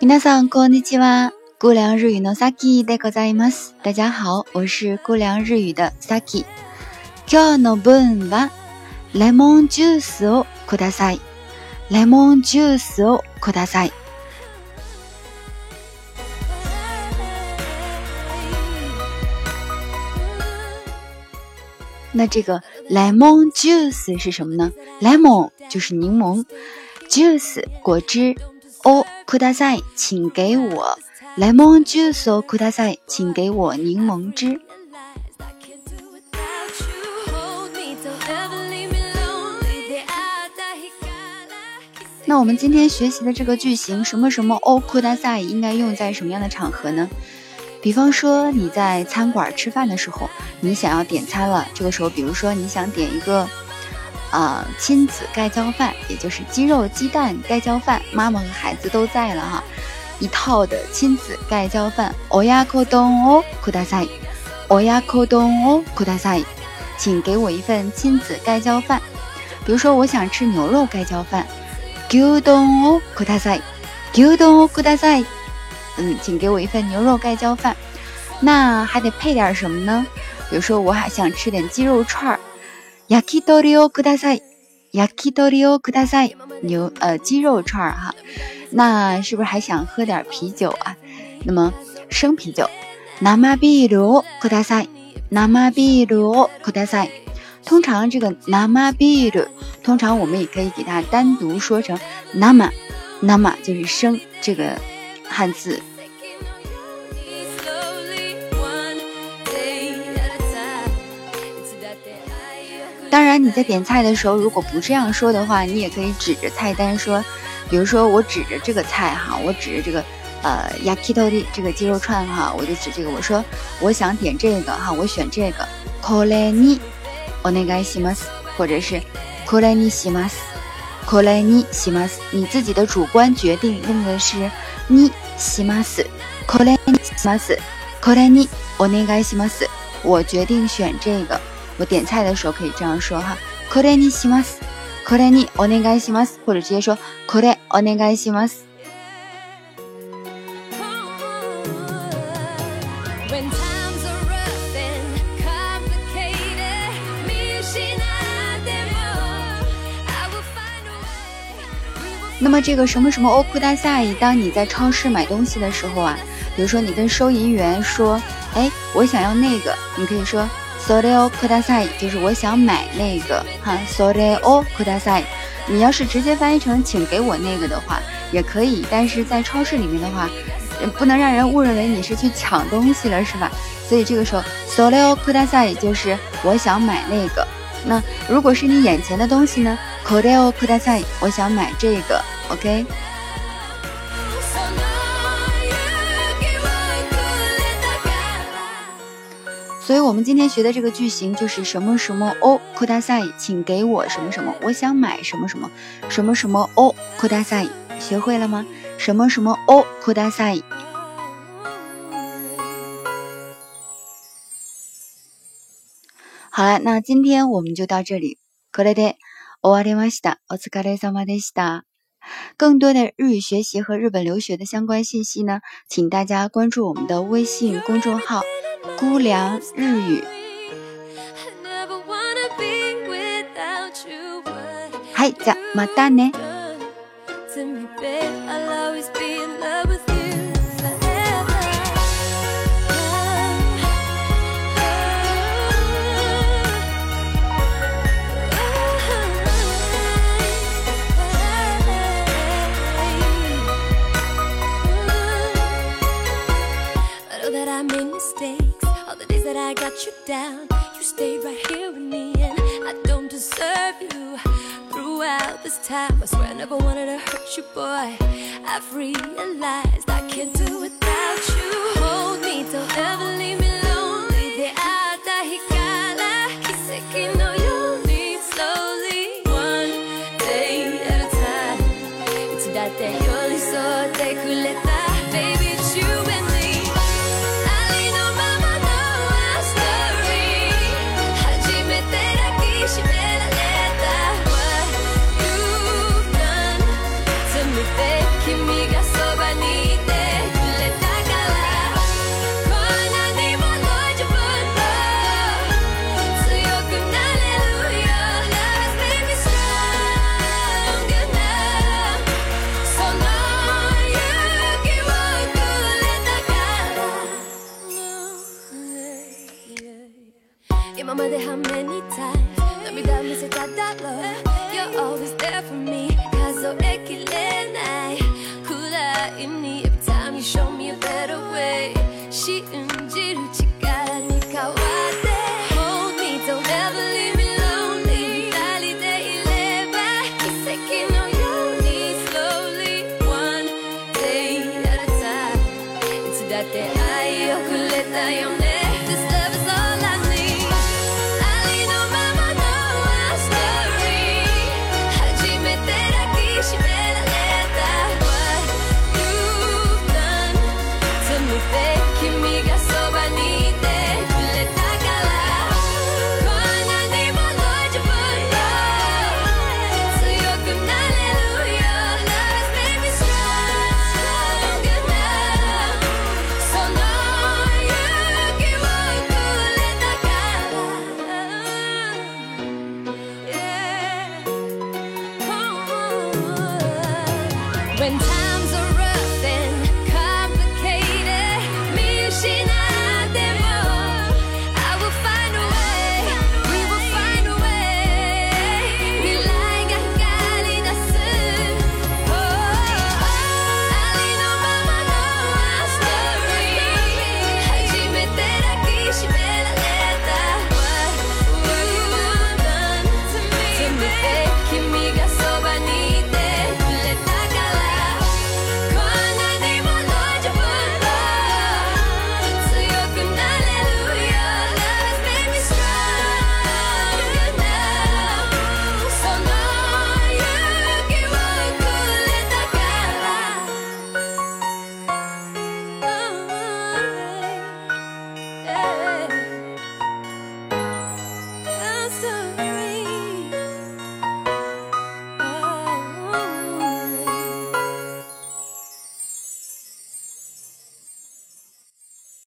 皆さんこんにちは。姑凉日语の Saki でございます。大家好，我是姑凉日语的 Saki。今日の分はレモンジュースをください。レモンジュースをください。那这个 lemon juice 是什么呢？lemon 就是柠檬，juice 果汁，o kudasai 请给我 lemon juice o kudasai 请给我柠檬汁。那我们今天学习的这个句型什么什么 o kudasai 应该用在什么样的场合呢？比方说你在餐馆吃饭的时候，你想要点餐了，这个时候，比如说你想点一个啊、亲子盖浇饭，也就是鸡肉鸡蛋盖浇饭，妈妈和孩子都在了哈，一套的亲子盖浇饭。oyako don o kudasai。oyako don o kudasai，请给我一份亲子盖浇饭。比如说我想吃牛肉盖浇饭，gyudon o kudasai。kudomo kudasai。嗯，请给我一份牛肉盖浇饭。那还得配点什么呢？比如说我还想吃点鸡肉串儿，yakitori o kudasai。yakitori o kudasai。牛呃鸡肉串儿哈。那是不是还想喝点啤酒啊？那么生啤酒，nama biru o kudasai。nama biru o kudasai。通常这个 nama biru，通常我们也可以给它单独说成 nama，nama 就是生这个汉字。当然，你在点菜的时候，如果不这样说的话，你也可以指着菜单说，比如说我指着这个菜哈，我指着这个呃 yakitori 这个鸡肉串哈，我就指这个，我说我想点这个哈，我选这个 kore ni onegai shimasu，或者是kore ni shimasu。kore ni shimasu，你自己的主观决定用的是 ni shimasu。kore ni shimasu。kore ni onegai shimasu。我决定选这个。我点菜的时候可以这样说哈，これにします。これにお願いします，或者直接说これお願いします。 那么这个什么什么欧库大赛，当你在超市买东西的时候啊，比如说你跟收银员说，哎，我想要那个，你可以说 so re o k u d a s a i 就是我想买那个哈 so re o k u d a s a i 你要是直接翻译成请给我那个的话，也可以，但是在超市里面的话，不能让人误认为你是去抢东西了，是吧？所以这个时候 so re o k u d a s a i 就是我想买那个。那如果是你眼前的东西呢 k o r e o k u d a s a i 我想买这个，OK。 so know you give a good little 所以我们今天学的这个句型就是什么什么哦，库大赛，请给我什么什么，我想买什么什么，什么什么哦，库大赛，学会了吗？什么什么哦，库大赛。好了，那今天我们就到这里。これで 終わりました。お疲れ様でした。更多的日语学习和日本留学的相关信息呢，请大家关注我们的微信公众号“姑凉日语 I never wanna be without you, but ”。はい、じゃあまたね。 Time, I swear I never wanted to hurt you, boy. I've realized I can't do without you. Hold me, don't ever got that love. When time